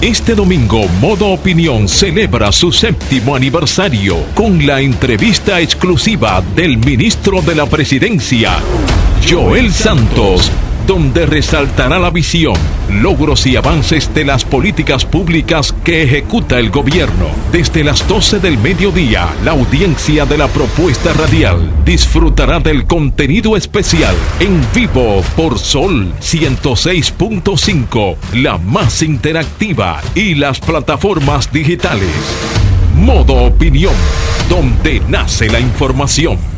Este domingo, Modo Opinión celebra su séptimo aniversario con la entrevista exclusiva del ministro de la Presidencia, Joel Santos donde resaltará la visión, logros y avances de las políticas públicas que ejecuta el gobierno. Desde las 12 del mediodía, la audiencia de la propuesta radial disfrutará del contenido especial en vivo por Sol 106.5, la más interactiva y las plataformas digitales. Modo Opinión, donde nace la información.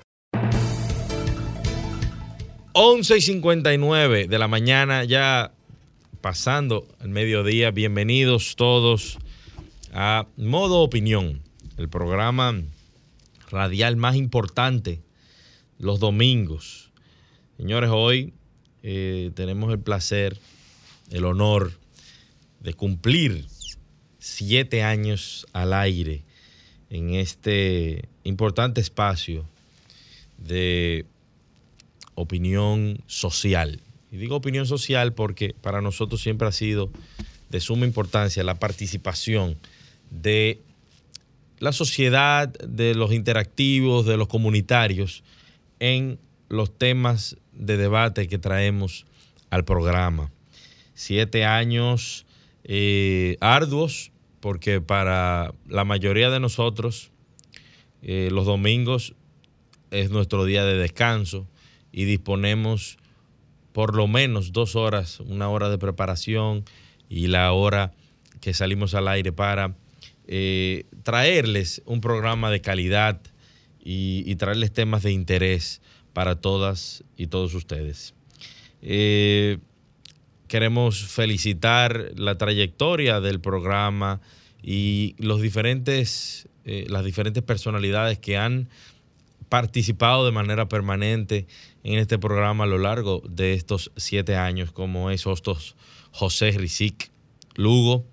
11 y 59 de la mañana, ya pasando el mediodía. Bienvenidos todos a Modo Opinión, el programa radial más importante los domingos. Señores, hoy eh, tenemos el placer, el honor de cumplir siete años al aire en este importante espacio de opinión social. Y digo opinión social porque para nosotros siempre ha sido de suma importancia la participación de la sociedad, de los interactivos, de los comunitarios en los temas de debate que traemos al programa. Siete años eh, arduos, porque para la mayoría de nosotros eh, los domingos es nuestro día de descanso y disponemos por lo menos dos horas, una hora de preparación y la hora que salimos al aire para eh, traerles un programa de calidad y, traerles temas de interés para todas y todos ustedes. Eh, queremos felicitar la trayectoria del programa y los diferentes, eh, las diferentes personalidades que han participado de manera permanente en este programa a lo largo de estos siete años, como es Hostos José Rizic Lugo,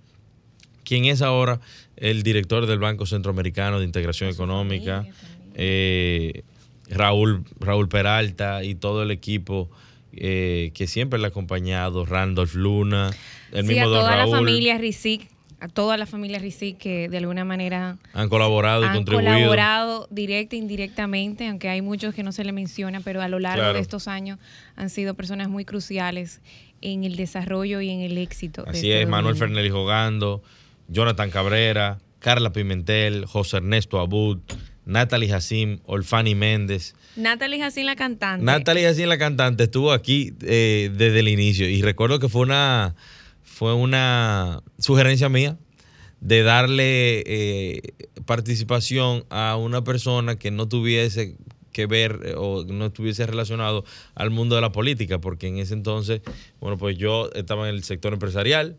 quien es ahora el director del Banco Centroamericano de Integración Económica, eh, Raúl, Raúl Peralta y todo el equipo eh, que siempre le ha acompañado, Randolph Luna, el sí, mismo a toda Raúl. la familia Rizic a toda la familia Rizic que de alguna manera han colaborado y han contribuido. colaborado directa e indirectamente, aunque hay muchos que no se le menciona, pero a lo largo Claro. de estos años han sido personas muy cruciales en el desarrollo y en el éxito. de Así este es, Manuel. Fernández Jogando, Jonathan Cabrera, Carla Pimentel, José Ernesto Abud, Natalie Jacim, Olfani Méndez. Natalie Jacín, la cantante. Natalie Jacim, la cantante, estuvo aquí eh, desde el inicio y recuerdo que fue una, fue una sugerencia mía de darle eh, participación a una persona que no tuviese que ver eh, o no estuviese relacionado al mundo de la política, porque en ese entonces, bueno, pues yo estaba en el sector empresarial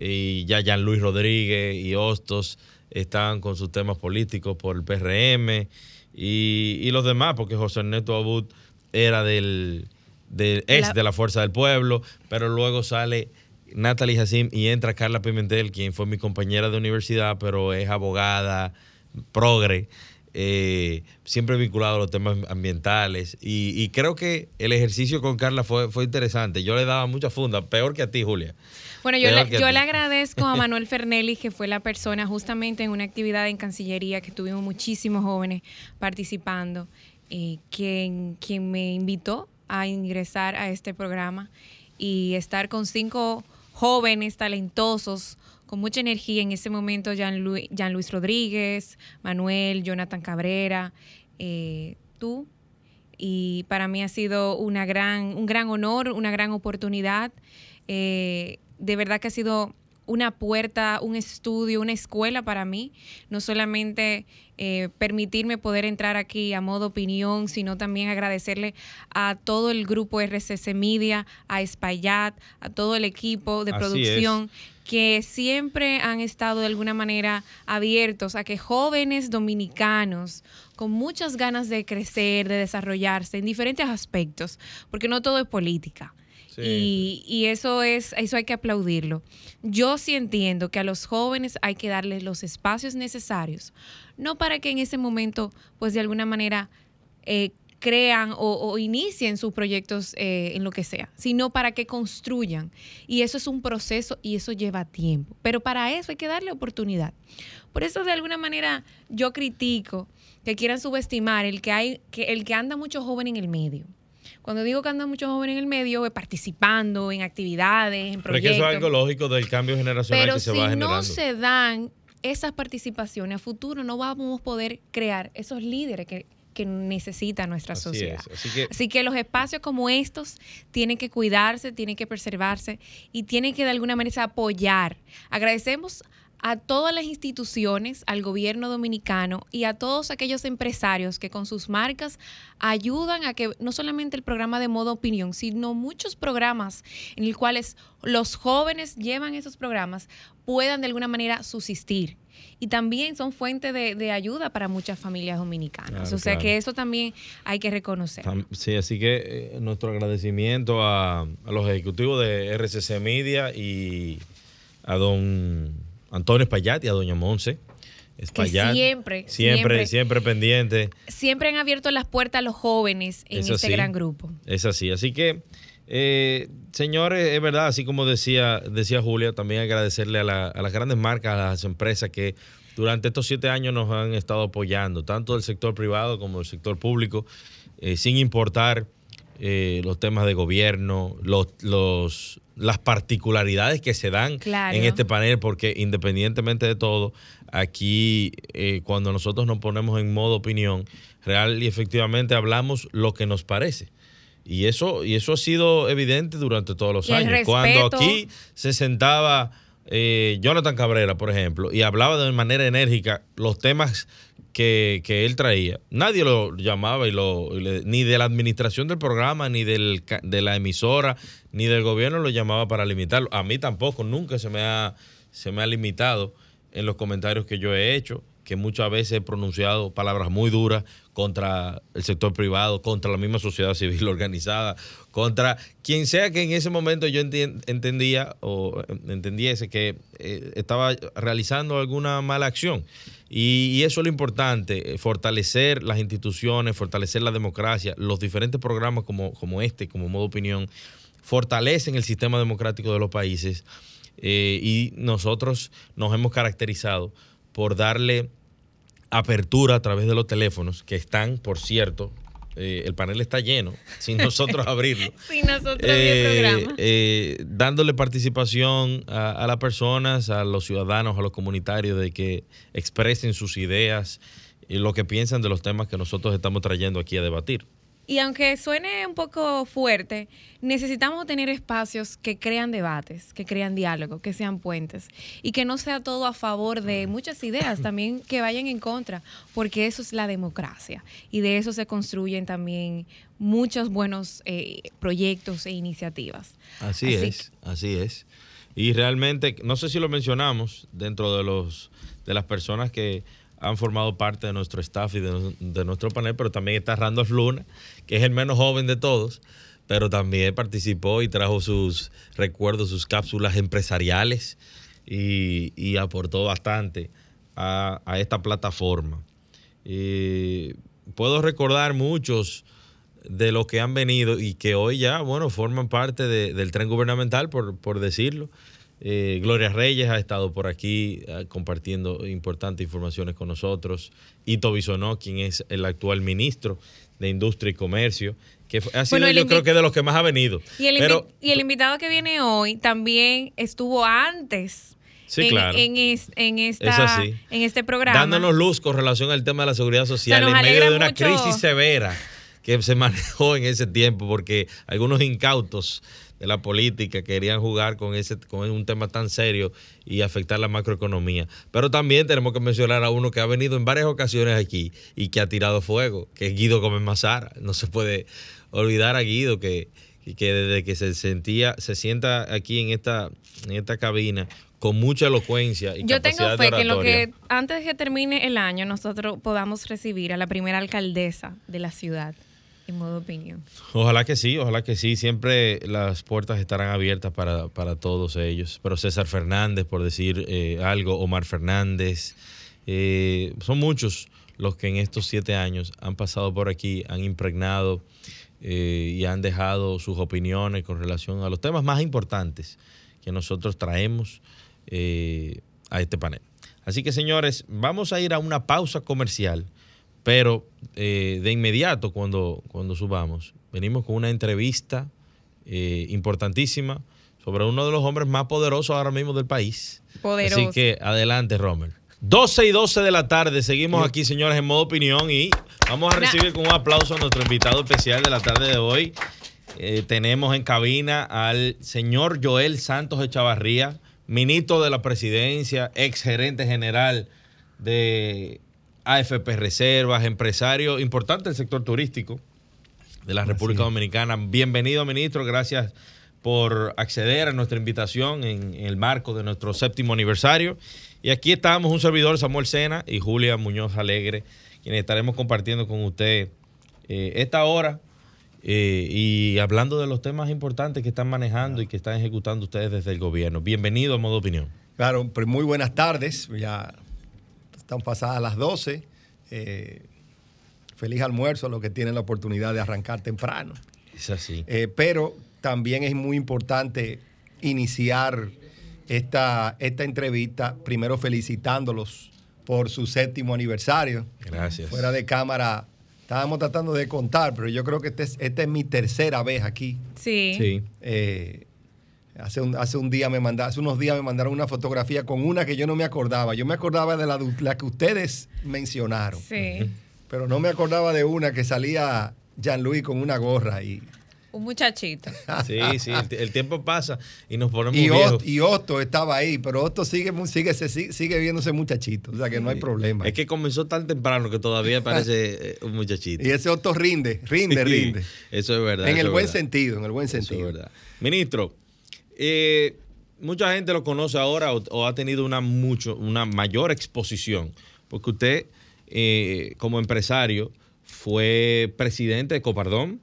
y ya Jean Luis Rodríguez y Hostos estaban con sus temas políticos por el PRM y, y los demás, porque José Ernesto Abud era del, del de la Fuerza del Pueblo, pero luego sale Natalie Jacim y entra Carla Pimentel, quien fue mi compañera de universidad, pero es abogada, progre, eh, siempre vinculado a los temas ambientales. Y, y creo que el ejercicio con Carla fue, fue interesante. Yo le daba mucha funda, peor que a ti, Julia. Bueno, yo, le, yo le agradezco a Manuel Fernelli, que fue la persona justamente en una actividad en Cancillería que tuvimos muchísimos jóvenes participando, eh, quien, quien me invitó a ingresar a este programa y estar con cinco jóvenes talentosos, con mucha energía. En ese momento, Jean, Lu- Jean Luis Rodríguez, Manuel, Jonathan Cabrera, eh, tú. Y para mí ha sido una gran, un gran honor, una gran oportunidad. Eh, de verdad que ha sido una puerta, un estudio, una escuela para mí. No solamente eh, permitirme poder entrar aquí a modo opinión, sino también agradecerle a todo el grupo RCC Media, a Espaillat, a todo el equipo de producción que siempre han estado de alguna manera abiertos a que jóvenes dominicanos con muchas ganas de crecer, de desarrollarse en diferentes aspectos, porque no todo es política. Y, y, eso es, eso hay que aplaudirlo. Yo sí entiendo que a los jóvenes hay que darles los espacios necesarios, no para que en ese momento, pues de alguna manera, eh, crean o, inicien sus proyectos eh, en lo que sea, sino para que construyan. Y eso es un proceso y eso lleva tiempo. Pero para eso hay que darle oportunidad. Por eso de alguna manera yo critico que quieran subestimar el que hay, que el que anda mucho joven en el medio. Cuando digo que anda mucho joven en el medio, es participando en actividades, en proyectos. Pero que eso es algo lógico del cambio generacional que se va generando. Pero si no se dan esas participaciones a futuro, no vamos a poder crear esos líderes que, que necesita nuestra sociedad. Así, que, los espacios como estos tienen que cuidarse, tienen que preservarse y tienen que de alguna manera apoyar. Agradecemos a todas las instituciones, al gobierno dominicano y a todos aquellos empresarios que con sus marcas ayudan a que no solamente el programa de modo opinión, sino muchos programas en los cuales los jóvenes llevan esos programas puedan de alguna manera subsistir. Y también son fuente de, ayuda para muchas familias dominicanas. o sea que eso también hay que reconocer. Sí, así que eh, nuestro agradecimiento a, a los ejecutivos de RCC Media y a don Antonio Espaillat y a Doña Monse. Espaillat, siempre, siempre, siempre, pendiente. Siempre han abierto las puertas a los jóvenes en este gran grupo. Es así. Así que, eh, señores, es verdad, así como decía, decía Julia, también agradecerle a, las grandes marcas, a las empresas que durante estos siete años nos han estado apoyando, tanto del sector privado como del sector público, eh, sin importar eh, los temas de gobierno, los, los, las particularidades que se dan en este panel, porque independientemente de todo, aquí eh, cuando nosotros nos ponemos en modo opinión, real y efectivamente hablamos lo que nos parece. Y eso, y eso ha sido evidente durante todos los años. Cuando aquí se sentaba eh, Jonathan Cabrera, por ejemplo, y hablaba de manera enérgica los temas que, él traía. Nadie lo llamaba y lo, ni de la administración del programa, ni del, de la emisora, ni del gobierno lo llamaba para limitarlo. A mí tampoco, nunca se me ha, se me ha limitado en los comentarios que yo he hecho, que muchas veces he pronunciado palabras muy duras contra el sector privado, contra la misma sociedad civil organizada, contra quien sea que en ese momento yo entendía o entendiese que eh, estaba realizando alguna mala acción. Y, eso es lo importante, eh, fortalecer las instituciones, fortalecer la democracia, los diferentes programas como, como este, como modo opinión, fortalecen el sistema democrático de los países eh, y nosotros nos hemos caracterizado por darle apertura a través de los teléfonos, que están, por cierto, eh, el panel está lleno, sin nosotros abrirlo. sin nosotros eh, eh, dándole participación a, las personas, a los ciudadanos, a los comunitarios, de que expresen sus ideas y lo que piensan de los temas que nosotros estamos trayendo aquí a debatir. Y aunque suene un poco fuerte, necesitamos tener espacios que crean debates, que crean diálogo, que sean puentes y que no sea todo a favor de muchas ideas, también que vayan en contra, porque eso es la democracia y de eso se construyen también muchos buenos eh, proyectos e iniciativas. Así, es, así es. Y realmente, no sé si lo mencionamos dentro de los de las personas que han formado parte de nuestro staff y de, nuestro panel, pero también está Randolph Luna, que es el menos joven de todos, pero también participó y trajo sus recuerdos, sus cápsulas empresariales y, aportó bastante a, esta plataforma. Y puedo recordar muchos de los que han venido y que hoy ya, bueno, forman parte del tren gubernamental, por, por decirlo. Eh, Gloria Reyes ha estado por aquí eh, compartiendo importantes informaciones con nosotros. Ito Bisonó, quien es el actual ministro de Industria y Comercio, que ha sido yo creo que de los que más ha venido. Y el, Pero, y el invitado que viene hoy también estuvo antes. Sí, claro. En, en, esta, en este programa. Dándonos luz con relación al tema de la seguridad social en medio de una crisis severa que se manejó en ese tiempo, porque algunos incautos de la política querían jugar con ese con un tema tan serio y afectar la macroeconomía. Pero también tenemos que mencionar a uno que ha venido en varias ocasiones aquí y que ha tirado fuego, que es Guido Gómez Mazara. No se puede olvidar a Guido que, que desde que se sentía, se sienta aquí en esta, en esta cabina con mucha elocuencia y Yo tengo fe que en lo que antes de que termine el año nosotros podamos recibir a la primera alcaldesa de la ciudad, en modo opinión. Ojalá que sí, ojalá que sí. Siempre las puertas estarán abiertas para, para todos ellos. Pero César Fernández, por decir eh, algo, Omar Fernández, eh, son muchos los que en estos siete años han pasado por aquí, han impregnado eh, y han dejado sus opiniones con relación a los temas más importantes que nosotros traemos a este panel. Así que señores, vamos a ir a una pausa comercial, pero eh, de inmediato cuando, cuando subamos, venimos con una entrevista eh, importantísima sobre uno de los hombres más poderosos ahora mismo del país. Poderoso. Así que adelante, Romer. 12 y 12 de la tarde, seguimos aquí, señores, en modo opinión y vamos a recibir con un aplauso a nuestro invitado especial de la tarde de hoy. Eh, tenemos en cabina al señor Joel Santos Echavarría, ministro de la presidencia, ex gerente general de AFP Reservas, empresario importante del sector turístico de la República Dominicana. Bienvenido, ministro. Gracias por acceder a nuestra invitación en, en el marco de nuestro séptimo aniversario. Y aquí estamos un servidor, Samuel Sena y Julia Muñoz Alegre, quienes estaremos compartiendo con usted eh, esta hora eh, y hablando de los temas importantes que están manejando y que están ejecutando ustedes desde el gobierno. Bienvenido a Modo Opinión. Claro, muy buenas tardes. Ya están pasadas las 12. Eh, feliz almuerzo a los que tienen la oportunidad de arrancar temprano. Es así. Eh, pero también es muy importante iniciar esta, esta entrevista, primero felicitándolos por su séptimo aniversario. Gracias. Fuera de cámara, estábamos tratando de contar, pero yo creo que este es- esta es mi tercera vez aquí. Sí. Sí. Eh, hace, un, hace un día me manda- hace unos días me mandaron una fotografía con una que yo no me acordaba. Yo me acordaba de la, la que ustedes mencionaron, Sí. pero no me acordaba de una que salía Jean-Louis con una gorra y, Un muchachito. Sí, sí, el, el tiempo pasa y nos ponemos y, viejos. Ot- y Otto estaba ahí, pero Otto sigue, sigue, sigue, sigue viéndose muchachito, o sea que no hay problema. Es que comenzó tan temprano que todavía parece eh, un muchachito. y ese Otto rinde, rinde, Sí, rinde. Eso es verdad. En el buen verdad. sentido, en el buen Eso es sentido. verdad. Ministro, eh, mucha gente lo conoce ahora o, o ha tenido una, mucho, una mayor exposición, porque usted, eh, como empresario, fue presidente de Copardón,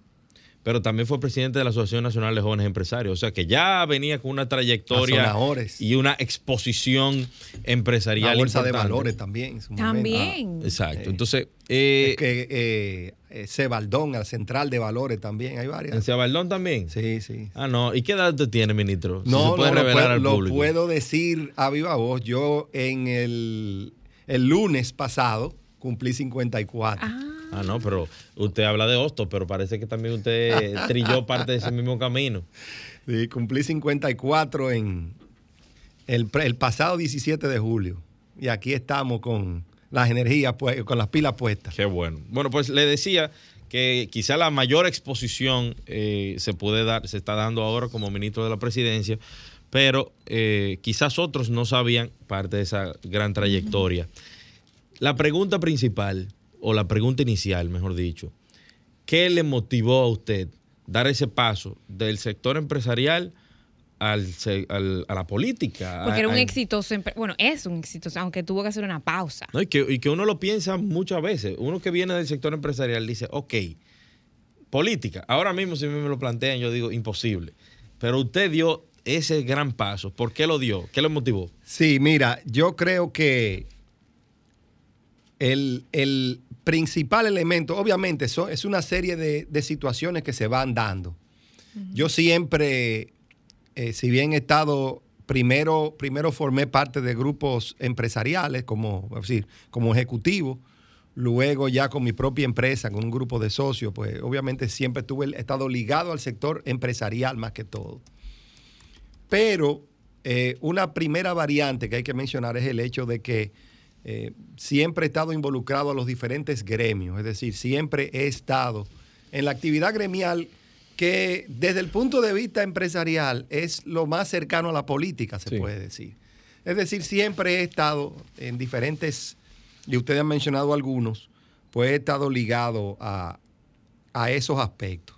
pero también fue presidente de la Asociación Nacional de Jóvenes Empresarios. O sea que ya venía con una trayectoria y una exposición empresarial. La bolsa de valores también. en su momento. También. Exacto. Entonces, eh, Es que eh, Cebaldón, la central de valores también, hay ¿en varias. Ciabaldón también? Sí, sí. Ah, no. ¿Y qué edad usted tiene, ministro? Si No, se puede no, lo revelar puedo, al lo público. puedo decir a viva voz. Yo en el, el lunes pasado cumplí 54. Ah, Ah, no, pero usted habla de Hostos, pero parece que también usted trilló parte de ese mismo camino. Sí, cumplí 54 en el, el pasado 17 de julio. Y aquí estamos con las energías, pues, con las pilas puestas. Qué bueno. Bueno, pues le decía que quizá la mayor exposición eh, se puede dar, se está dando ahora como ministro de la presidencia, pero eh, quizás otros no sabían parte de esa gran trayectoria. La pregunta principal, o la pregunta inicial, mejor dicho, ¿qué le motivó a usted dar ese paso del sector empresarial al, a la política? porque era un A- exitoso, bueno, es un exitoso, aunque tuvo que hacer una pausa. no, y, que, y que uno lo piensa muchas veces. Uno que viene del sector empresarial dice, ok, política. Ahora mismo si me lo plantean, yo digo, imposible. Pero usted dio ese gran paso. ¿Por qué lo dio? ¿Qué lo motivó? Sí, mira, yo creo que el, el principal elemento, obviamente, so- es una serie de, de situaciones que se van dando. Yo siempre, eh, si bien he estado, primero, primero formé parte de grupos empresariales como, es decir, como ejecutivo, luego ya con mi propia empresa, con un grupo de socios, pues obviamente siempre estuve, he estado ligado al sector empresarial más que todo. Pero eh, una primera variante que hay que mencionar es el hecho de que eh, siempre he estado involucrado a los diferentes gremios, es decir, siempre he estado en la actividad gremial que desde el punto de vista empresarial es lo más cercano a la política, se puede decir. Es decir, siempre he estado en diferentes, y ustedes han mencionado algunos, pues he estado ligado a, esos aspectos.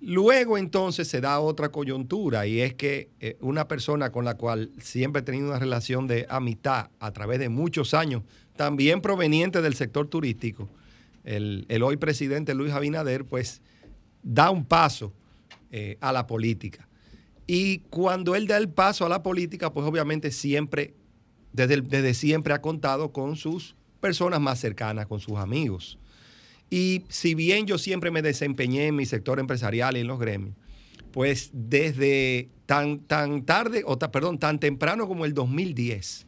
Luego entonces se da otra coyuntura y es que eh, una persona con la cual siempre he tenido una relación de amistad a través de muchos años, también proveniente del sector turístico, el, hoy presidente Luis Abinader, pues da un paso eh, a la política. Y cuando él da el paso a la política, pues obviamente siempre, desde, desde siempre ha contado con sus personas más cercanas, con sus amigos. Y si bien yo siempre me desempeñé en mi sector empresarial y en los gremios, pues desde tan, tan tarde, o perdón, tan temprano como el 2010,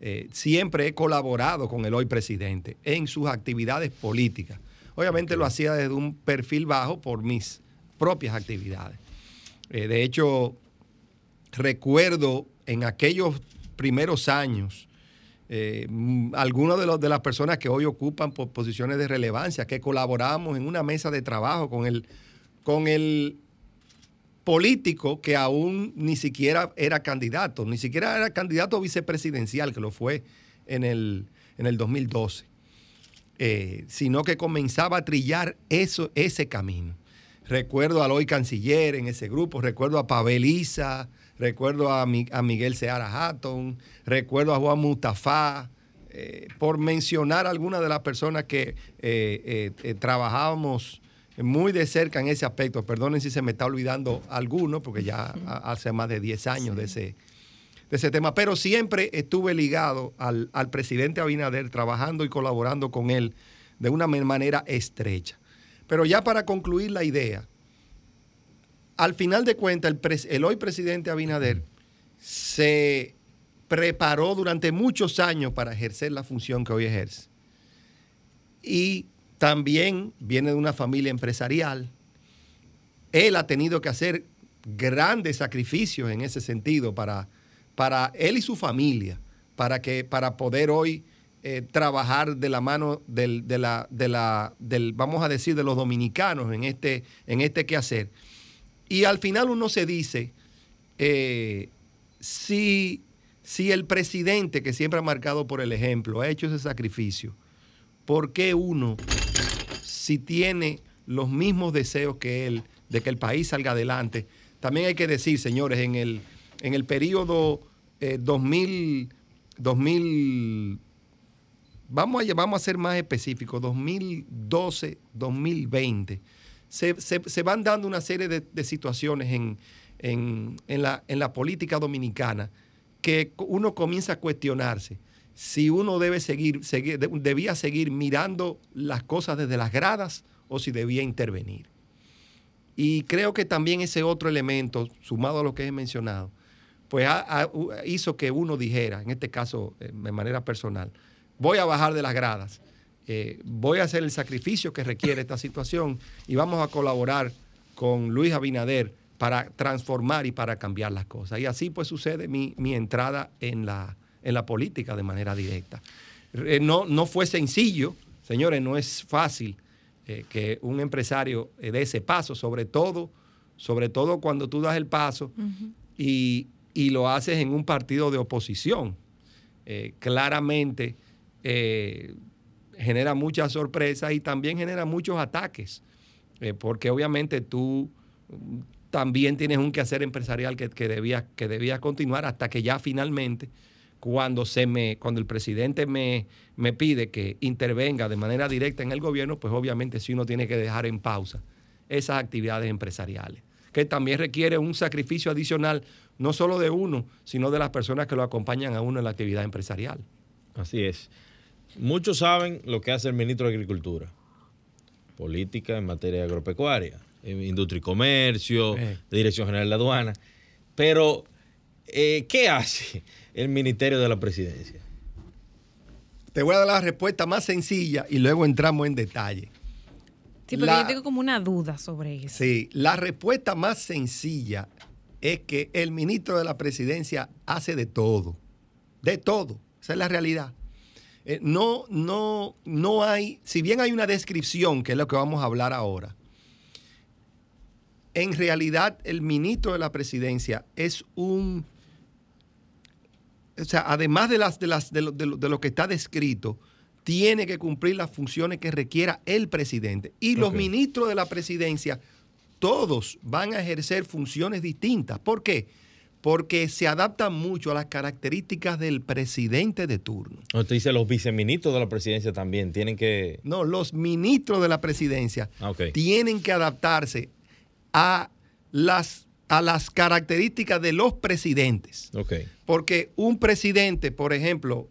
eh, siempre he colaborado con el hoy presidente en sus actividades políticas. Obviamente lo hacía desde un perfil bajo por mis propias actividades. Eh, de hecho, recuerdo en aquellos primeros años, eh, algunas de, de las personas que hoy ocupan posiciones de relevancia, que colaboramos en una mesa de trabajo con el, con el político que aún ni siquiera era candidato, ni siquiera era candidato vicepresidencial, que lo fue en el, en el 2012, eh, sino que comenzaba a trillar eso, ese camino. Recuerdo al hoy canciller en ese grupo, recuerdo a Pavel Isa, recuerdo a, a Miguel Seara Hatton, recuerdo a Juan Mustafa, eh, por mencionar algunas de las personas que eh, eh, trabajábamos muy de cerca en ese aspecto. Perdonen si se me está olvidando alguno, porque ya hace más de 10 años de, ese, de ese tema, pero siempre estuve ligado al, al presidente Abinader, trabajando y colaborando con él de una manera estrecha. Pero ya para concluir la idea, al final de cuentas, el, hoy presidente Abinader se preparó durante muchos años para ejercer la función que hoy ejerce. Y también viene de una familia empresarial. Él ha tenido que hacer grandes sacrificios en ese sentido para, para él y su familia, para, que, para poder hoy eh, trabajar de la mano del, de del, vamos a decir, de los dominicanos en este, en este quehacer. Y al final uno se dice, eh, si, si el presidente, que siempre ha marcado por el ejemplo, ha hecho ese sacrificio, ¿por qué uno, si tiene los mismos deseos que él de que el país salga adelante, también hay que decir, señores, en el, en el periodo 2000, eh, 2000 vamos a, vamos a ser más específicos, 2012, 2020, se, se, van dando una serie de, situaciones en, en, en, la, en la política dominicana que uno comienza a cuestionarse si uno debe seguir, seguir, debía seguir mirando las cosas desde las gradas o si debía intervenir. Y creo que también ese otro elemento, sumado a lo que he mencionado, pues hizo que uno dijera, en este caso eh, de manera personal, voy a bajar de las gradas, eh, voy a hacer el sacrificio que requiere esta situación y vamos a colaborar con Luis Abinader para transformar y para cambiar las cosas. Y así pues sucede mi, entrada en la, en la política de manera directa. Eh, no, no fue sencillo, señores, no es fácil eh, que un empresario dé ese paso, sobre todo, sobre todo cuando tú das el paso y, y, lo haces en un partido de oposición. claramente genera muchas sorpresas y también genera muchos ataques, eh, porque obviamente tú también tienes un quehacer empresarial que, que, debía, que debía continuar hasta que ya finalmente, cuando, se me, cuando el presidente me, me pide que intervenga de manera directa en el gobierno, pues obviamente sí uno tiene que dejar en pausa esas actividades empresariales, que también requiere un sacrificio adicional, no solo de uno, sino de las personas que lo acompañan a uno en la actividad empresarial. Así es. Muchos saben lo que hace el ministro de Agricultura. Política en materia agropecuaria, industria y comercio, eh. Dirección General de Aduana. Pero, eh, ¿qué hace el Ministerio de la Presidencia? Te voy a dar la respuesta más sencilla y luego entramos en detalle. Sí, pero yo tengo como una duda sobre eso. Sí, la respuesta más sencilla es que el ministro de la presidencia hace de todo. De todo. Esa es la realidad. Eh, no, no, no hay, si bien hay una descripción, que es lo que vamos a hablar ahora, en realidad el ministro de la presidencia es un, o sea, además de, las, de, las, de, lo, de lo que está descrito, tiene que cumplir las funciones que requiera el presidente. Y los ministros de la presidencia, todos van a ejercer funciones distintas. ¿Por qué? Porque se adaptan mucho a las características del presidente de turno. Usted dice los viceministros de la presidencia también tienen que. No, los ministros de la presidencia Ah, tienen que adaptarse a las, a las características de los presidentes. Ok. Porque un presidente, por ejemplo,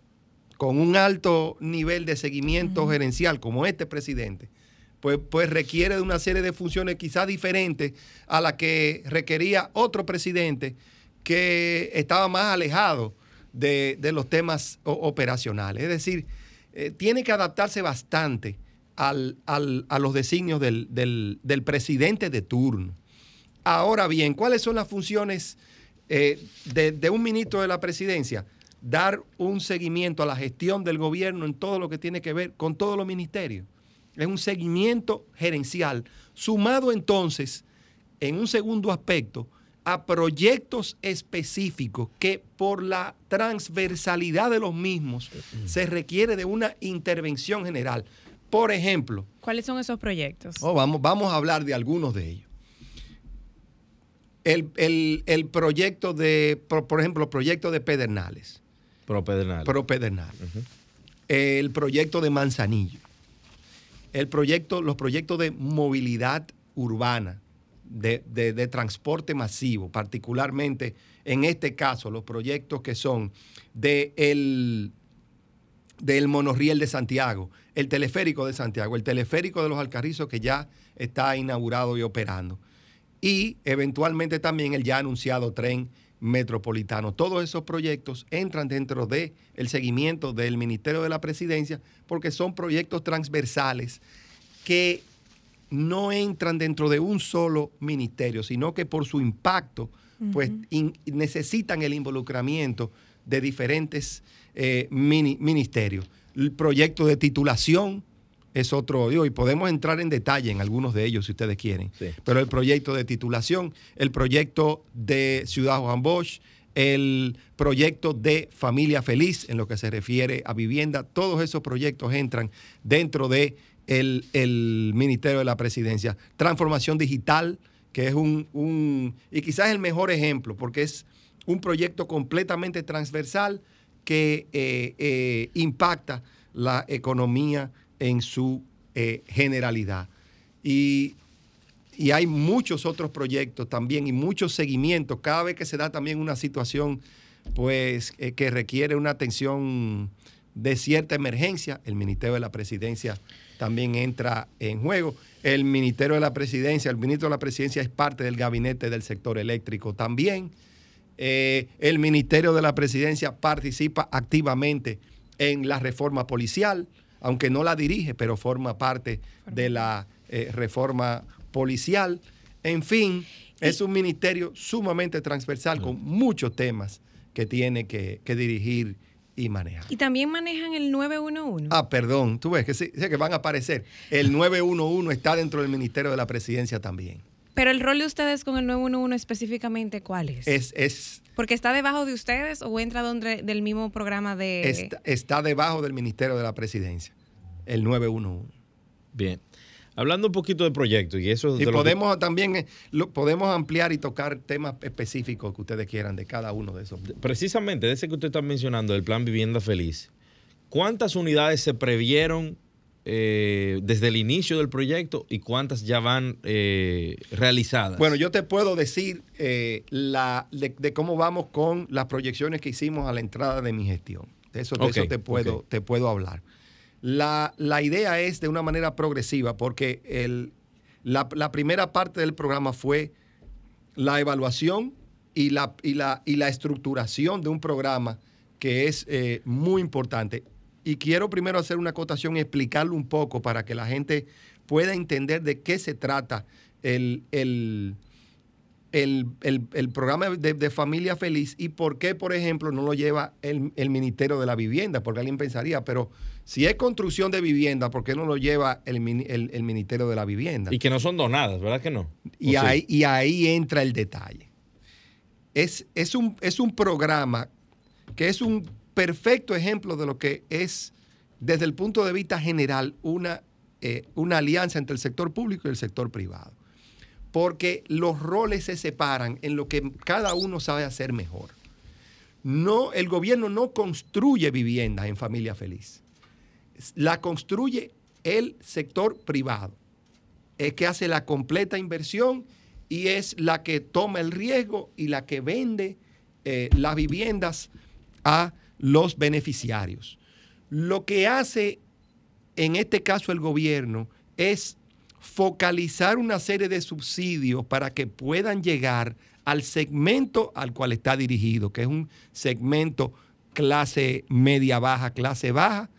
con un alto nivel de seguimiento gerencial, como este presidente, pues, pues requiere de una serie de funciones quizás diferentes a la que requería otro presidente que estaba más alejado de, los temas operacionales. Es decir, eh, tiene que adaptarse bastante al- a los designios del presidente de turno. Ahora bien, ¿cuáles son las funciones eh, de, de un ministro de la presidencia? Dar un seguimiento a la gestión del gobierno en todo lo que tiene que ver con todos los ministerios. Es un seguimiento gerencial, sumado entonces, en un segundo aspecto, a proyectos específicos que por la transversalidad de los mismos se requiere de una intervención general. Por ejemplo, ¿Cuáles son esos proyectos? Oh, vamos, vamos a hablar de algunos de ellos. El, el- el proyecto de, por, por ejemplo, el proyecto de Pedernales, Pro Pedernal. Pro Pedernales. El proyecto de Manzanillo. El proyecto, los proyectos de movilidad urbana, de, de- transporte masivo, particularmente en este caso, los proyectos que son de el, del monorriel de Santiago, el teleférico de Santiago, el teleférico de los Alcarrizos que ya está inaugurado y operando. Y eventualmente también el ya anunciado tren metropolitano. Todos esos proyectos entran dentro del el seguimiento del Ministerio de la Presidencia porque son proyectos transversales que no entran dentro de un solo ministerio, sino que por su impacto, pues in- necesitan el involucramiento de diferentes eh, mini- ministerios. El proyecto de titulación es otro, digo, y podemos entrar en detalle en algunos de ellos si ustedes quieren. Sí. Pero el proyecto de titulación, el proyecto de Ciudad Juan Bosch, el proyecto de Familia Feliz en lo que se refiere a vivienda, todos esos proyectos entran dentro de el, el Ministerio de la Presidencia. Transformación digital, que es un, un- y quizás el mejor ejemplo, porque es un proyecto completamente transversal que eh, eh, impacta la economía en su eh, generalidad. Y, y hay muchos otros proyectos también y muchos seguimientos. Cada vez que se da también una situación pues eh, que requiere una atención de cierta emergencia, el Ministerio de la Presidencia también entra en juego. El Ministerio de la Presidencia, el ministro de la Presidencia es parte del gabinete del sector eléctrico también. Eh, el Ministerio de la Presidencia participa activamente en la reforma policial, aunque no la dirige, pero forma parte de la eh, reforma policial. En fin, es un ministerio sumamente transversal con muchos temas que tiene que, que dirigir y manejar. Y también manejan el 911. Ah, perdón, tú ves que sí, que van a aparecer. El 911 está dentro del Ministerio de la Presidencia también. Pero el rol de ustedes con el 911 específicamente, ¿cuál es? Es, es, Porque está debajo de ustedes o entra donde, del mismo programa de... está, está debajo del Ministerio de la Presidencia, el 911. Bien. Hablando un poquito de proyectos y eso Y de lo que- podemos también eh, lo, podemos ampliar y tocar temas específicos que ustedes quieran de cada uno de esos. precisamente de ese que usted está mencionando, el plan Vivienda Feliz, ¿cuántas unidades se previeron eh, desde el inicio del proyecto y cuántas ya van eh, realizadas? Bueno, yo te puedo decir eh, la, de, de cómo vamos con las proyecciones que hicimos a la entrada de mi gestión. De eso, de Ok, eso te, puedo, te puedo hablar. La, la idea es de una manera progresiva porque el, la, la primera parte del programa fue la evaluación y la, y la, y la estructuración de un programa que es eh, muy importante. Y quiero primero hacer una acotación y explicarlo un poco para que la gente pueda entender de qué se trata el, el, el, programa de, familia feliz y por qué, por ejemplo, no lo lleva el, Ministerio de la Vivienda, porque alguien pensaría, pero si es construcción de vivienda, ¿por qué no lo lleva el, Ministerio de la Vivienda? Y que no son donadas, ¿verdad que no? Y, ahí, y ahí entra el detalle. Es, es, un, es un programa que es un perfecto ejemplo de lo que es, desde el punto de vista general, una, eh, una alianza entre el sector público y el sector privado porque los roles se separan en lo que cada uno sabe hacer mejor. No, el gobierno no construye viviendas en familia feliz. La construye el sector privado. Es que hace la completa inversión y es la que toma el riesgo y la que vende eh, las viviendas a los beneficiarios. Lo que hace en este caso el gobierno es focalizar una serie de subsidios para que puedan llegar al segmento al cual está dirigido, que es un segmento clase media baja, clase baja,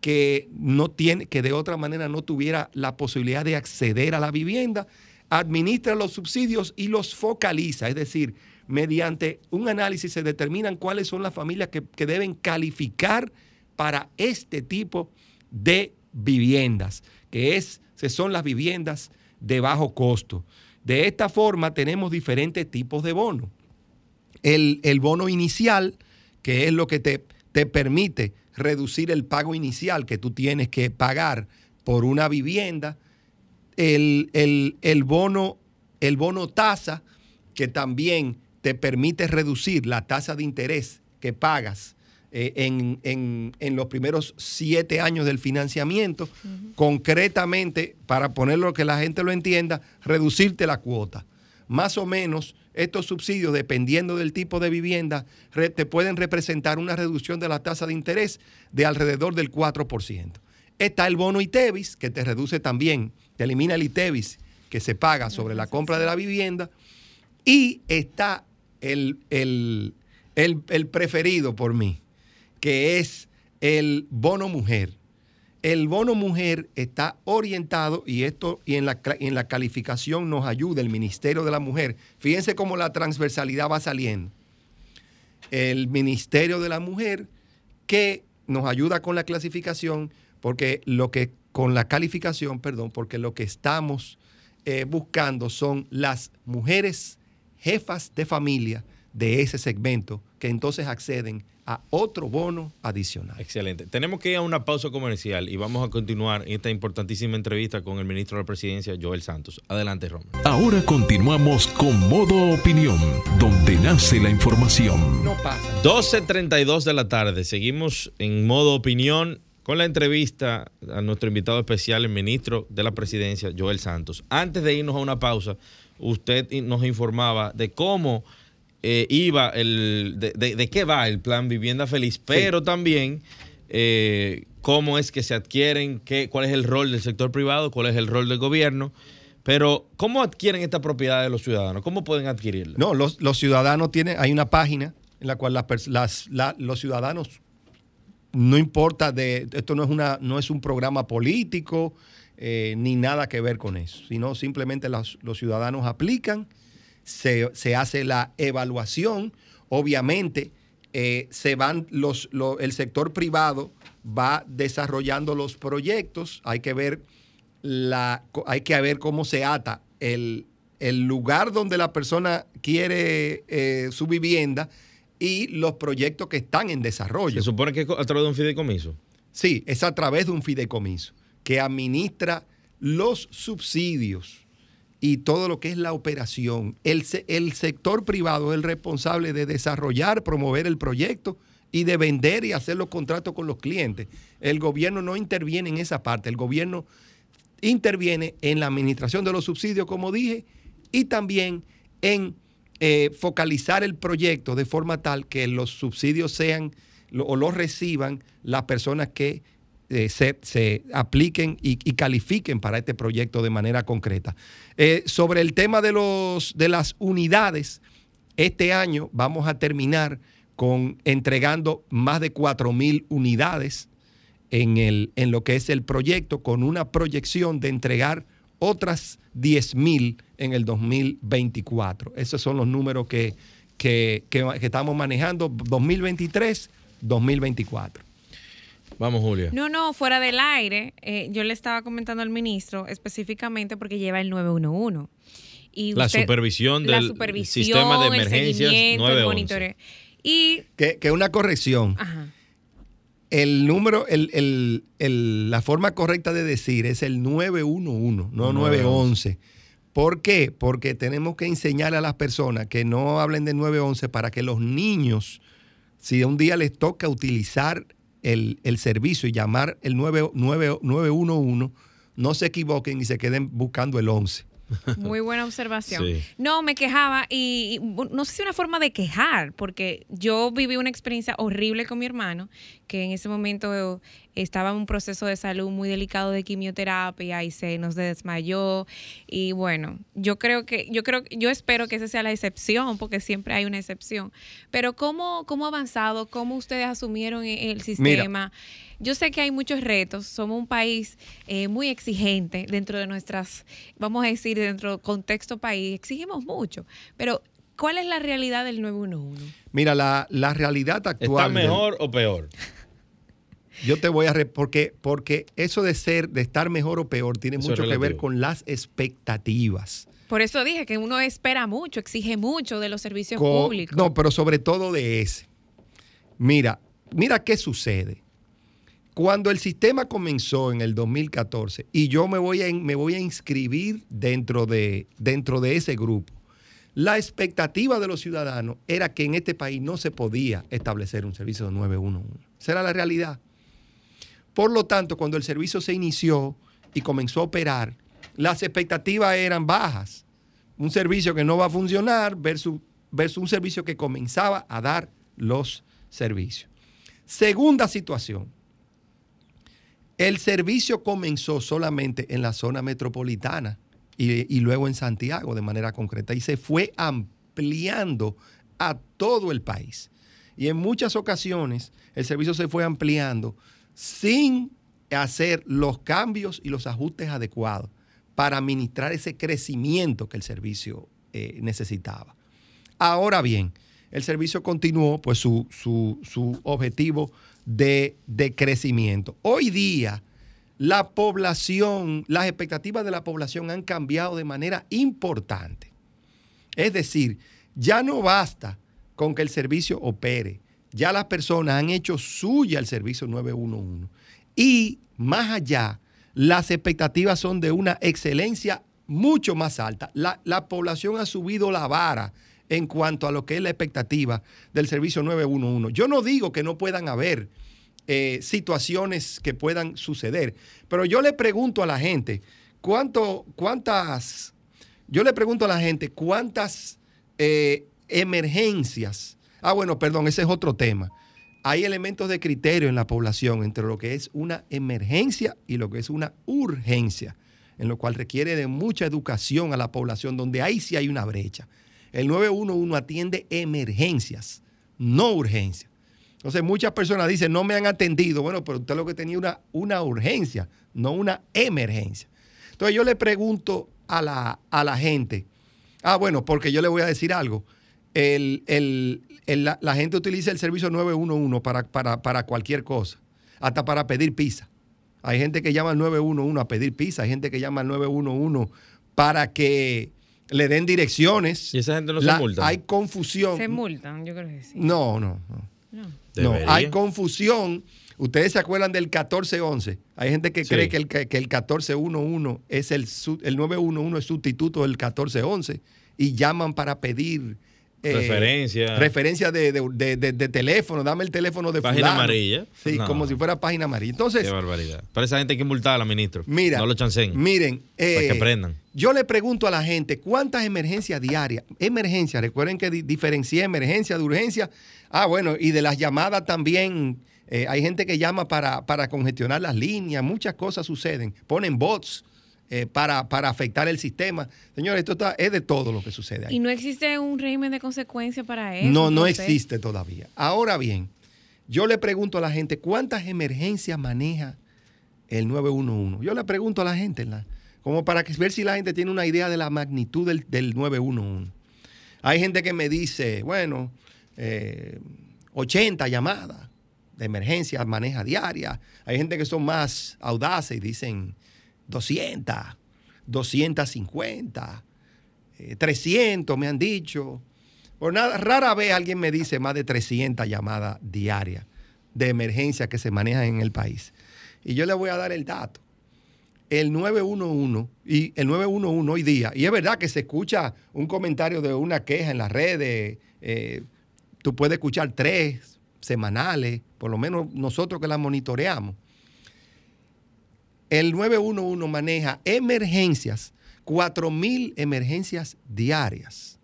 que no tiene, que de otra manera no tuviera la posibilidad de acceder a la vivienda, administra los subsidios y los focaliza, es decir, mediante un análisis se determinan cuáles son las familias que, que deben calificar para este tipo de viviendas, que es son las viviendas de bajo costo. De esta forma tenemos diferentes tipos de bonos. El, bono inicial, que es lo que te, te permite reducir el pago inicial que tú tienes que pagar por una vivienda. El, el, bono, el bono tasa, que también te permite reducir la tasa de interés que pagas eh, en, los primeros siete años del financiamiento, concretamente, para ponerlo que la gente lo entienda, reducirte la cuota. Más o menos, estos subsidios, dependiendo del tipo de vivienda, te pueden representar una reducción de la tasa de interés de alrededor del 4%. Está el bono ITEVIS, que te reduce también, te elimina el ITEVIS que se paga sobre la compra de la vivienda. Y está el, el, el preferido por mí, que es el bono mujer. El bono mujer está orientado y esto y en la, en la calificación nos ayuda el Ministerio de la Mujer. Fíjense cómo la transversalidad va saliendo. El Ministerio de la Mujer que nos ayuda con la clasificación porque lo que con la calificación, perdón, porque lo que estamos eh, buscando son las mujeres jefas de familia de ese segmento que entonces acceden a otro bono adicional. Excelente. Tenemos que ir a una pausa comercial y vamos a continuar esta importantísima entrevista con el ministro de la Presidencia, Joel Santos. Adelante, Rom. Ahora continuamos con Modo Opinión, donde nace la información. No pasa. 12.32 de la tarde. Seguimos en Modo Opinión con la entrevista a nuestro invitado especial, el ministro de la Presidencia, Joel Santos. Antes de irnos a una pausa, usted nos informaba de cómo eh, iba el de, qué va el plan Vivienda Feliz, pero también eh, cómo es que se adquieren, qué, cuál es el rol del sector privado, cuál es el rol del gobierno. Pero, ¿cómo adquieren esta propiedad de los ciudadanos? ¿Cómo pueden adquirirla? No, los, ciudadanos tienen, hay una página en la cual las, los ciudadanos, no importa de, esto no es, una, no es un programa político, eh, ni nada que ver con eso, sino simplemente los, los ciudadanos aplican se, hace la evaluación, obviamente eh, se van los, el sector privado va desarrollando los proyectos, hay que ver la, hay que ver cómo se ata el, lugar donde la persona quiere eh, su vivienda y los proyectos que están en desarrollo. ¿Se supone que es a través de un fideicomiso? Sí, es a través de un fideicomiso que administra los subsidios y todo lo que es la operación. El, el sector privado es el responsable de desarrollar, promover el proyecto y de vender y hacer los contratos con los clientes. El gobierno no interviene en esa parte. El gobierno interviene en la administración de los subsidios, como dije, y también en eh, focalizar el proyecto de forma tal que los subsidios sean o los reciban las personas que eh, se, apliquen y, califiquen para este proyecto de manera concreta. Eh, sobre el tema de, los, de las unidades, este año vamos a terminar con entregando más de 4 mil unidades en, el, en lo que es el proyecto, con una proyección de entregar otras 10 mil en el 2024. Esos son los números que, que, que estamos manejando 2023, 2024. Vamos, Julia. No, no, fuera del aire, eh, yo le estaba comentando al ministro específicamente porque lleva el 911. Y la supervisión del sistema de emergencias el 911. Y que, que una corrección. Ajá. El número, el, el, el, la forma correcta de decir es el 911, no 911. ¿Por qué? Porque tenemos que enseñar a las personas que no hablen de 911 para que los niños, si un día les toca utilizar el, servicio y llamar el 911, no se equivoquen y se queden buscando el 11. Muy buena observación. No, me quejaba y, no sé si una forma de quejar, porque yo viví una experiencia horrible con mi hermano, que en ese momento estaba en un proceso de salud muy delicado de quimioterapia y se nos desmayó y bueno, yo creo que yo creo yo espero que esa sea la excepción porque siempre hay una excepción. Pero cómo cómo ha avanzado, cómo ustedes asumieron e-, el sistema? Yo sé que hay muchos retos, somos un país eh, muy exigente dentro de nuestras, vamos a decir, dentro del contexto país, exigimos mucho, pero ¿cuál es la realidad del 911? Mira, la, la realidad actual... ¿Está mejor o peor? Yo te voy a... porque, porque eso de ser, de estar mejor o peor, tiene mucho que ver con las expectativas. Por eso dije que uno espera mucho, exige mucho de los servicios públicos. No, pero sobre todo de ese. Mira, mira qué sucede. Cuando el sistema comenzó en el 2014 y yo me voy a, me voy a inscribir dentro de, dentro de ese grupo, la expectativa de los ciudadanos era que en este país no se podía establecer un servicio de 911. Esa era la realidad. Por lo tanto, cuando el servicio se inició y comenzó a operar, las expectativas eran bajas. Un servicio que no va a funcionar versus, versus un servicio que comenzaba a dar los servicios. Segunda situación, el servicio comenzó solamente en la zona metropolitana y, luego en Santiago de manera concreta y se fue ampliando a todo el país. Y en muchas ocasiones el servicio se fue ampliando sin hacer los cambios y los ajustes adecuados para administrar ese crecimiento que el servicio eh, necesitaba. Ahora bien, el servicio continuó pues su, su, su objetivo de, crecimiento. Hoy día, la población, las expectativas de la población han cambiado de manera importante. Es decir, ya no basta con que el servicio opere. Ya las personas han hecho suya el servicio 911. Y más allá, las expectativas son de una excelencia mucho más alta. La, la población ha subido la vara en cuanto a lo que es la expectativa del servicio 911. Yo no digo que no puedan haber eh, situaciones que puedan suceder, pero yo le pregunto a la gente, ¿cuánto, ¿cuántas, yo le pregunto a la gente cuántas eh, emergencias, ah bueno, perdón, ese es otro tema. Hay elementos de criterio en la población entre lo que es una emergencia y lo que es una urgencia, en lo cual requiere de mucha educación a la población, donde ahí sí hay una brecha. El 911 atiende emergencias, no urgencias. Entonces muchas personas dicen, no me han atendido. Bueno, pero usted lo que tenía una, una urgencia, no una emergencia. Entonces yo le pregunto a la, a la gente, ah, bueno, porque yo le voy a decir algo. La, gente utiliza el servicio 911 para, para, para cualquier cosa, hasta para pedir pizza. Hay gente que llama al 911 a pedir pizza, hay gente que llama al 911 para que le den direcciones. ¿Y esa gente no se multa? Hay confusión. Se multan, yo creo que sí. No, no, no. No, hay confusión. Ustedes se acuerdan del 1411. Hay gente que cree que el, que el 1411 es el, el 911 es sustituto del 1411 y llaman para pedir eh, referencia. Referencia de, teléfono, dame el teléfono de Página amarilla. Sí, como si fuera página amarilla. Entonces. Qué barbaridad. Para esa gente hay que multarla, ministro. Mira. No lo chancen. Miren. para que eh, aprendan. Yo le pregunto a la gente, ¿cuántas emergencias diarias? Emergencias, recuerden que diferencia emergencia de urgencia. Ah, bueno, y de las llamadas también. Eh, hay gente que llama para, para congestionar las líneas, muchas cosas suceden. Ponen bots eh, para, afectar el sistema. Señores, esto es de todo lo que sucede ahí. ¿Y no existe un régimen de consecuencia para eso? No, no existe todavía. Ahora bien, yo le pregunto a la gente, ¿cuántas emergencias maneja el 911? Yo le pregunto a la gente, como para que, ver si la gente tiene una idea de la magnitud del, del 911. Hay gente que me dice, bueno, 80 eh, llamadas de emergencia maneja diaria. Hay gente que son más audaces y dicen 200, 250, 300 me han dicho. Por nada, rara vez alguien me dice más de 300 llamadas diarias de emergencia que se manejan en el país. Y yo le voy a dar el dato. El 911 y el 911 hoy día, y es verdad que se escucha un comentario de una queja en las redes, eh, tú puedes escuchar tres semanales, por lo menos nosotros que la monitoreamos. El 911 maneja emergencias, 4.000 emergencias diarias.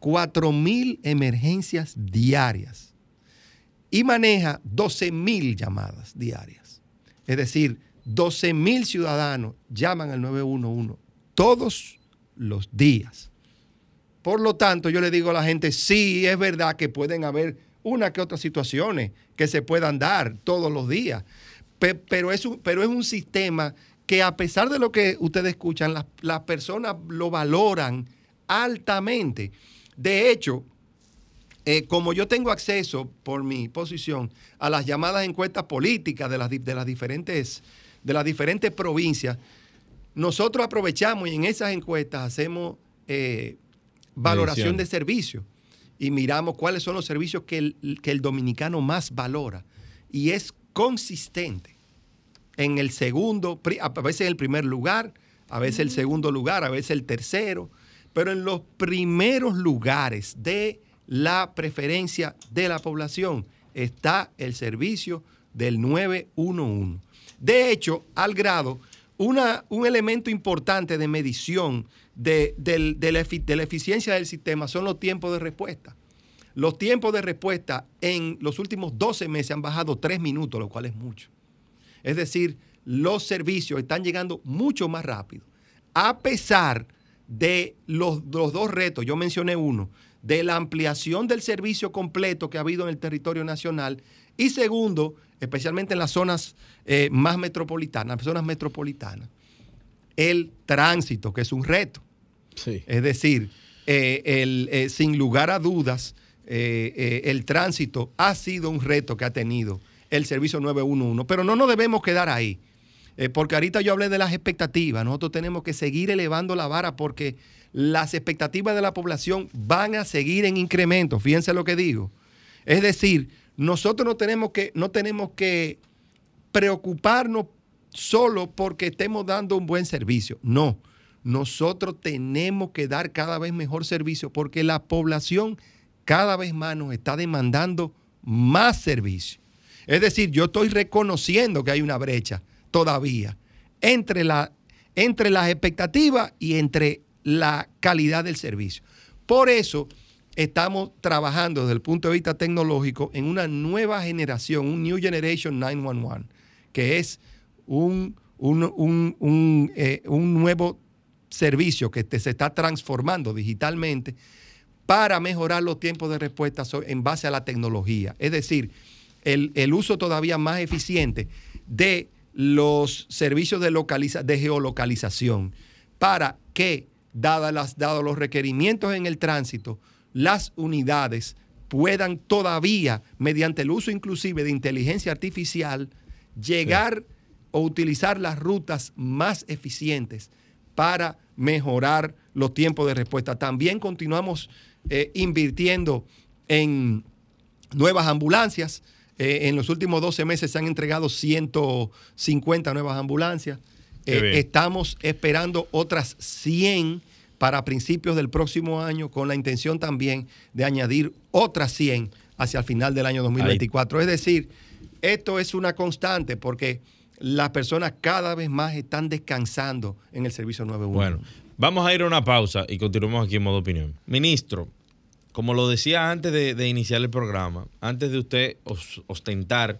4.000 emergencias diarias. Y maneja 12.000 llamadas diarias. Es decir, 12.000 ciudadanos llaman al 911 todos los días. Por lo tanto, yo le digo a la gente, sí, es verdad que pueden haber una que otras situaciones que se puedan dar todos los días, pero es un, pero es un sistema que a pesar de lo que ustedes escuchan, las, personas lo valoran altamente. De hecho, eh, como yo tengo acceso por mi posición a las llamadas encuestas políticas de las, de las, diferentes, de las diferentes provincias, nosotros aprovechamos y en esas encuestas hacemos eh, valoración de servicios y miramos cuáles son los servicios que el, que el dominicano más valora. Y es consistente en el segundo, a veces en el primer lugar, a veces el segundo lugar, a veces el tercero, pero en los primeros lugares de la preferencia de la población está el servicio del 911. De hecho, al grado, una, un elemento importante de medición de, de, la, eficiencia del sistema son los tiempos de respuesta. Los tiempos de respuesta en los últimos 12 meses han bajado 3 minutos, lo cual es mucho. Es decir, los servicios están llegando mucho más rápido. A pesar de los, dos retos, yo mencioné uno, de la ampliación del servicio completo que ha habido en el territorio nacional y segundo, especialmente en las zonas eh, más metropolitanas, zonas metropolitanas, el tránsito, que es un reto. Es decir, eh, eh, sin lugar a dudas, el tránsito ha sido un reto que ha tenido el servicio 911. Pero no nos debemos quedar ahí, eh, porque ahorita yo hablé de las expectativas. Nosotros tenemos que seguir elevando la vara porque las expectativas de la población van a seguir en incremento. Fíjense lo que digo. Es decir, nosotros no tenemos que, no tenemos que preocuparnos solo porque estemos dando un buen servicio. No, nosotros tenemos que dar cada vez mejor servicio porque la población cada vez más nos está demandando más servicio. Es decir, yo estoy reconociendo que hay una brecha todavía entre, la, entre las expectativas y entre la calidad del servicio. Por eso estamos trabajando desde el punto de vista tecnológico en una nueva generación, un New Generation 911, que es un, un, eh, nuevo servicio que se está transformando digitalmente para mejorar los tiempos de respuesta en base a la tecnología. Es decir, el, uso todavía más eficiente de los servicios de, de geolocalización para que, dados los requerimientos en el tránsito, las unidades puedan todavía, mediante el uso inclusive de inteligencia artificial, llegar o utilizar las rutas más eficientes para mejorar los tiempos de respuesta. También continuamos eh, invirtiendo en nuevas ambulancias eh, en los últimos 12 meses se han entregado 150 nuevas ambulancias. Eh, estamos esperando otras 100 para principios del próximo año con la intención también de añadir otras 100 hacia el final del año 2024. Es decir, esto es una constante porque las personas cada vez más están descansando en el servicio 911. Bueno, vamos a ir a una pausa y continuamos aquí en modo opinión. Ministro, como lo decía antes de, iniciar el programa, antes de usted ostentar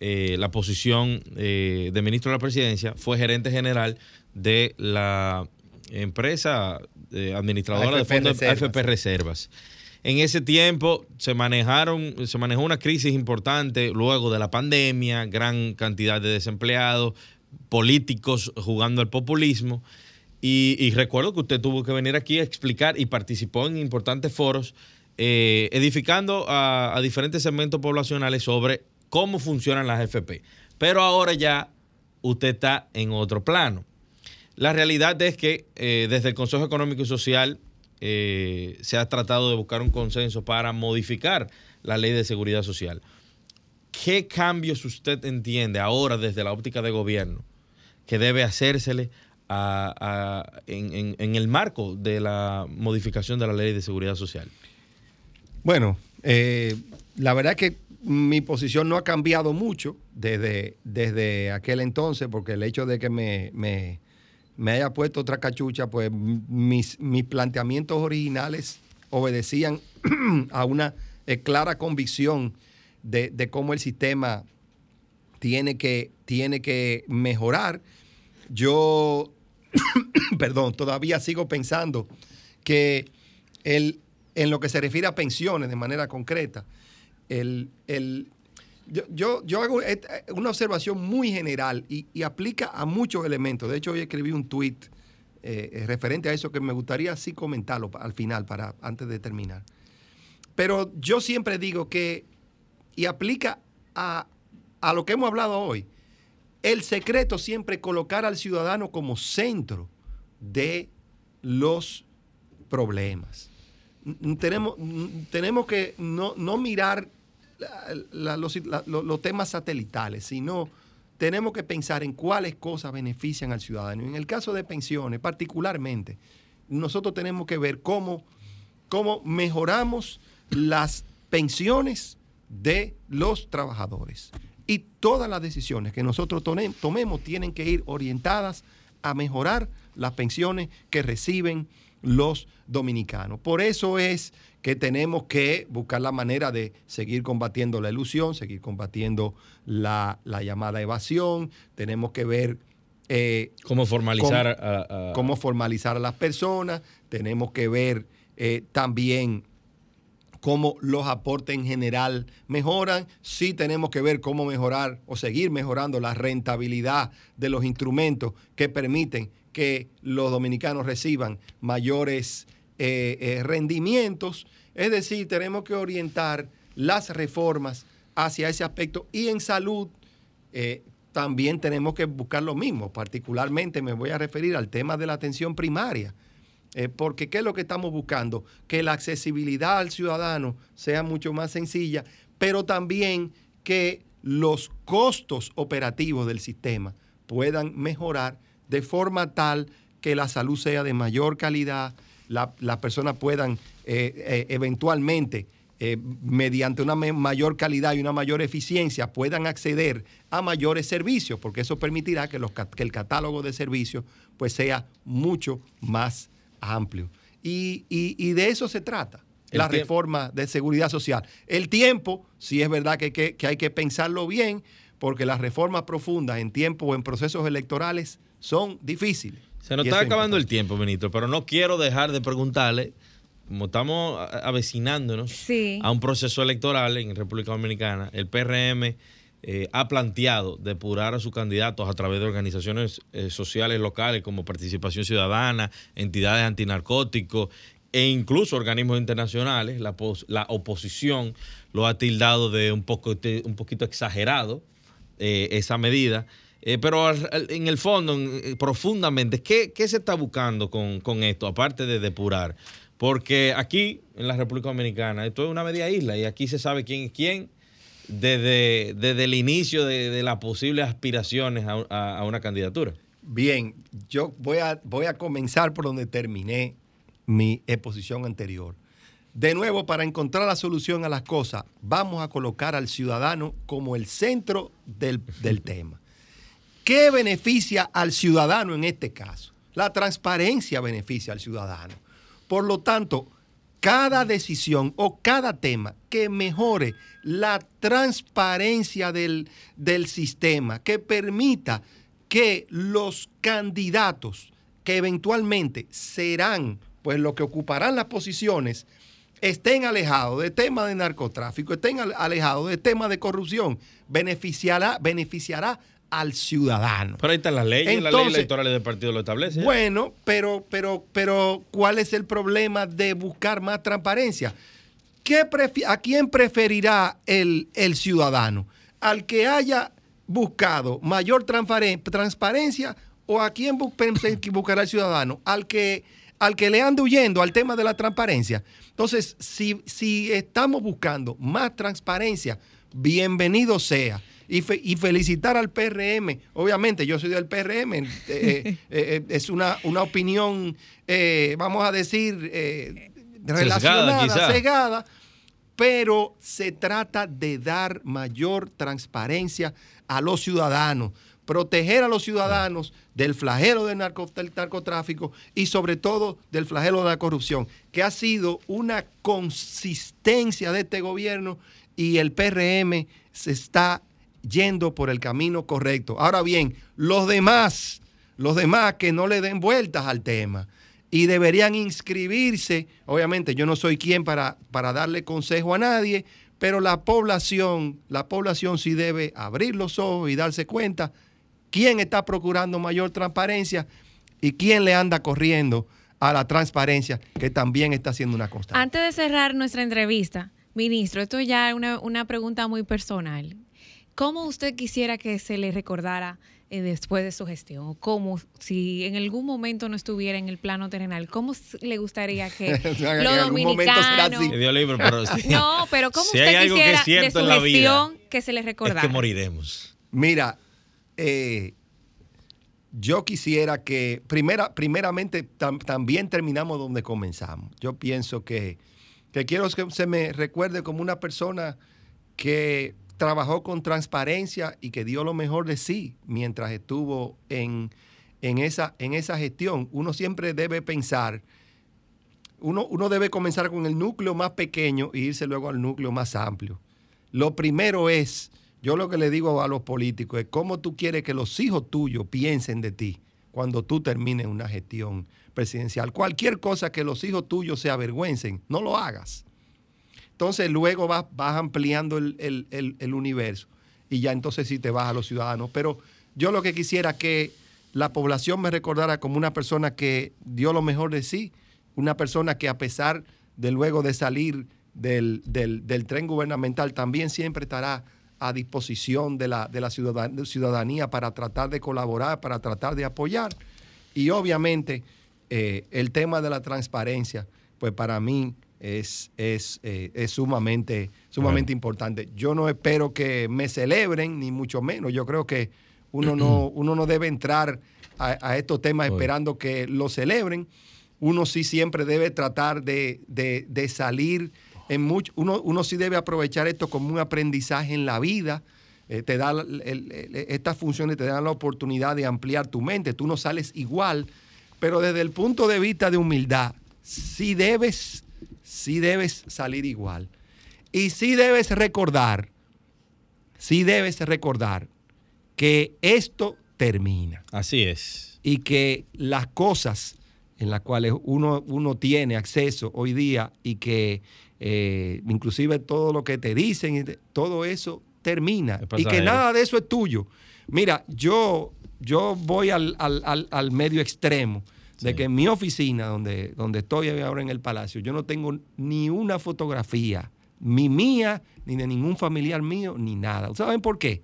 eh, la posición eh, de ministro de la presidencia, fue gerente general de la empresa eh, administradora de fondos AFP Reservas. En ese tiempo se manejaron, se manejó una crisis importante luego de la pandemia, gran cantidad de desempleados, políticos jugando al populismo Y, recuerdo que usted tuvo que venir aquí a explicar y participó en importantes foros eh, edificando a, diferentes segmentos poblacionales sobre cómo funcionan las FP. Pero ahora ya usted está en otro plano. La realidad es que eh, desde el Consejo Económico y Social eh, se ha tratado de buscar un consenso para modificar la ley de seguridad social. ¿Qué cambios usted entiende ahora desde la óptica de gobierno que debe hacérsele en, el marco de la modificación de la ley de seguridad social? Bueno, eh, la verdad que mi posición no ha cambiado mucho desde, desde aquel entonces, porque el hecho de que me, me, haya puesto otra cachucha, pues mis, mis planteamientos originales obedecían a una eh, clara convicción de, de, cómo el sistema tiene que, tiene que mejorar. Yo, perdón, todavía sigo pensando que el, en lo que se refiere a pensiones de manera concreta, el, yo, yo, hago una observación muy general y, aplica a muchos elementos. De hecho, hoy escribí un tweet eh, referente a eso que me gustaría así comentarlo al final, para, antes de terminar. Pero yo siempre digo que, y aplica a, a lo que hemos hablado hoy, el secreto siempre colocar al ciudadano como centro de los problemas tenemos, tenemos que no, mirar los, temas satelitales, sino tenemos que pensar en cuáles cosas benefician al ciudadano. En el caso de pensiones, particularmente, nosotros tenemos que ver cómo, cómo mejoramos las pensiones de los trabajadores. Y todas las decisiones que nosotros tomemos tienen que ir orientadas a mejorar las pensiones que reciben los dominicanos. Por eso es que tenemos que buscar la manera de seguir combatiendo la ilusión, seguir combatiendo la, llamada evasión, tenemos que ver... Eh, cómo formalizar a, cómo formalizar a las personas, tenemos que ver eh, también cómo los aportes en general mejoran, sí tenemos que ver cómo mejorar o seguir mejorando la rentabilidad de los instrumentos que permiten que los dominicanos reciban mayores eh, eh, rendimientos. Es decir, tenemos que orientar las reformas hacia ese aspecto y en salud eh, también tenemos que buscar lo mismo. Particularmente me voy a referir al tema de la atención primaria. Porque ¿qué es lo que estamos buscando? Que la accesibilidad al ciudadano sea mucho más sencilla, pero también que los costos operativos del sistema puedan mejorar de forma tal que la salud sea de mayor calidad, las personas puedan eh, eh, eventualmente, eh, mediante una mayor calidad y una mayor eficiencia, puedan acceder a mayores servicios, porque eso permitirá que, que el catálogo de servicios pues, sea mucho más amplio. Y, de eso se trata la reforma de seguridad social. El tiempo, sí es verdad que, que, hay que pensarlo bien, porque las reformas profundas en tiempo o en procesos electorales son difíciles. Se nos está acabando el tiempo, ministro, pero no quiero dejar de preguntarle, como estamos avecinándonos a un proceso electoral en República Dominicana, el PRM eh, ha planteado depurar a sus candidatos a través de organizaciones eh, sociales locales como Participación Ciudadana, entidades antinarcóticos e incluso organismos internacionales. La, oposición lo ha tildado de un, poco, un poquito exagerado eh, esa medida. Pero en el fondo, profundamente, ¿qué, se está buscando con, esto, aparte de depurar? Porque aquí, en la República Dominicana, esto es una media isla y aquí se sabe quién es quién desde, desde el inicio de, las posibles aspiraciones a, una candidatura. Bien, yo voy a, voy a comenzar por donde terminé mi exposición anterior. De nuevo, para encontrar la solución a las cosas, vamos a colocar al ciudadano como el centro del, del tema. ¿Qué beneficia al ciudadano en este caso? La transparencia beneficia al ciudadano. Por lo tanto, cada decisión o cada tema que mejore la transparencia del, sistema, que permita que los candidatos que eventualmente serán pues los que ocuparán las posiciones estén alejados de temas de narcotráfico, estén alejados de temas de corrupción, beneficiará, beneficiará al ciudadano. Pero ahí están las leyes, las leyes electorales del partido lo establece. Bueno, pero, pero, pero, ¿cuál es el problema de buscar más transparencia? ¿Qué ¿A quién preferirá el, el ciudadano? ¿Al que haya buscado mayor transparencia o a quién buscará el ciudadano? Al que, al que le ande huyendo al tema de la transparencia. Entonces, si, si estamos buscando más transparencia, bienvenido sea. Y, felicitar al PRM. Obviamente, yo soy del PRM. Eh, eh, eh, es una, una opinión, vamos a decir, relacionada, cegada, pero se trata de dar mayor transparencia a los ciudadanos proteger a los ciudadanos del flagelo del, narcotráfico y sobre todo del flagelo de la corrupción, que ha sido una consistencia de este gobierno y el PRM se está yendo por el camino correcto. Ahora bien, los demás, los demás que no le den vueltas al tema y deberían inscribirse, obviamente yo no soy quien para, para darle consejo a nadie, pero la población, la población sí debe abrir los ojos y darse cuenta quién está procurando mayor transparencia y quién le anda corriendo a la transparencia, que también está siendo una constante. Antes de cerrar nuestra entrevista, ministro, esto ya es una, pregunta muy personal. ¿Cómo usted quisiera que se le recordara eh, después de su gestión? ¿Cómo, si en algún momento no estuviera en el plano terrenal, cómo le gustaría que los dominicanos... No, pero ¿cómo usted quisiera de su gestión que se le recordara? Es que moriremos. Mira, eh, yo quisiera que, primera, primeramente, también terminamos donde comenzamos. Yo pienso que, quiero que se me recuerde como una persona que trabajó con transparencia y que dio lo mejor de sí mientras estuvo en, esa, en esa gestión. Uno siempre debe pensar, uno, uno debe comenzar con el núcleo más pequeño e irse luego al núcleo más amplio. Lo primero es yo lo que le digo a los políticos es cómo tú quieres que los hijos tuyos piensen de ti cuando tú termines una gestión presidencial. Cualquier cosa que los hijos tuyos se avergüencen, no lo hagas. Entonces luego vas, vas ampliando el, universo y ya entonces sí te vas a los ciudadanos. Pero yo lo que quisiera que la población me recordara como una persona que dio lo mejor de sí, una persona que a pesar de luego de salir del, del tren gubernamental también siempre estará a disposición de la, de la ciudadanía para tratar de colaborar, para tratar de apoyar. Y obviamente eh, el tema de la transparencia, pues para mí es, es, eh, es sumamente, sumamente importante. Yo no espero que me celebren, ni mucho menos. Yo creo que uno no, uno no debe entrar a, estos temas esperando que lo celebren. Uno sí siempre debe tratar de, de, de salir mucho, uno, uno sí debe aprovechar esto como un aprendizaje en la vida. Eh, te da estas funciones te dan la oportunidad de ampliar tu mente. Tú no sales igual, pero desde el punto de vista de humildad, sí debes, sí debes salir igual. Y sí debes recordar, sí debes recordar que esto termina. Así es. Y que las cosas en las cuales uno, uno tiene acceso hoy día y que eh, inclusive todo lo que te dicen, todo eso termina y que nada de eso es tuyo. Mira, yo, yo voy al, medio extremo de que en mi oficina, donde, donde estoy ahora en el palacio, yo no tengo ni una fotografía, ni mía, ni de ningún familiar mío, ni nada. ¿Saben por qué?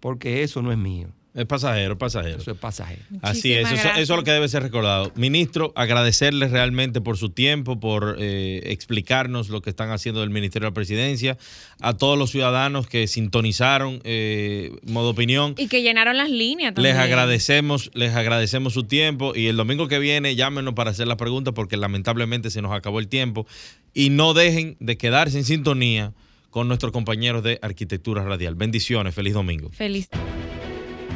Porque eso no es mío. Es pasajero, pasajero. Eso es pasajero. Así es, eso, es lo que debe ser recordado. Ministro, agradecerles realmente por su tiempo, por eh, explicarnos lo que están haciendo del Ministerio de la Presidencia, a todos los ciudadanos que sintonizaron eh, modo opinión. Y que llenaron las líneas también. Les agradecemos, les agradecemos su tiempo y el domingo que viene llámenos para hacer la pregunta porque lamentablemente se nos acabó el tiempo y no dejen de quedarse en sintonía con nuestros compañeros de Arquitectura Radial. Bendiciones, feliz domingo. Feliz.